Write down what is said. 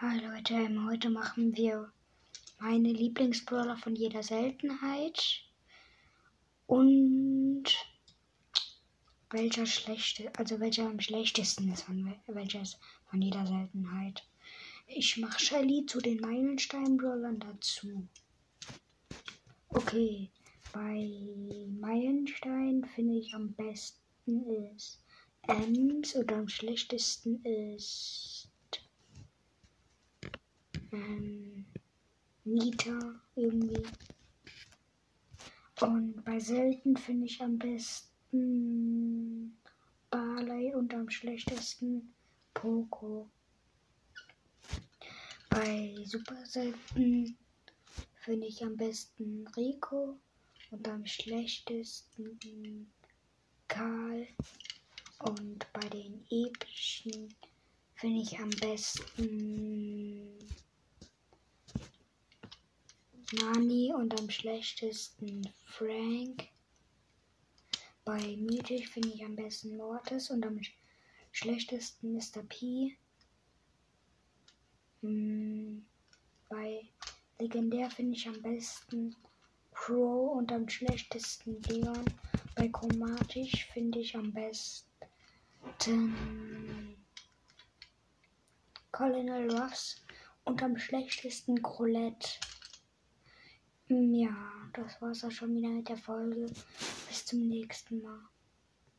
Hi Leute, heute machen wir meine Lieblingsbrawler von jeder Seltenheit und welcher schlechte, also welcher am schlechtesten ist von ist von jeder Seltenheit. Ich mache Shelly zu den Meilenstein-Brawlern dazu. Okay, bei Meilenstein finde ich am besten ist Ems und am schlechtesten ist ähm, Nita irgendwie. Und bei selten finde ich am besten Barley und am schlechtesten Poco. Bei super selten finde ich am besten Rico und am schlechtesten Karl. Und bei den epischen finde ich am besten Nani und am schlechtesten Frank. Bei Mythisch finde ich am besten Mortis und am schlechtesten Mr. P. Hm, bei Legendär finde ich am besten Crow und am schlechtesten Leon. Bei Chromatisch finde ich am besten Colonel Ruffs und am schlechtesten Colette. Ja, das war's auch schon wieder mit der Folge. Bis zum nächsten Mal.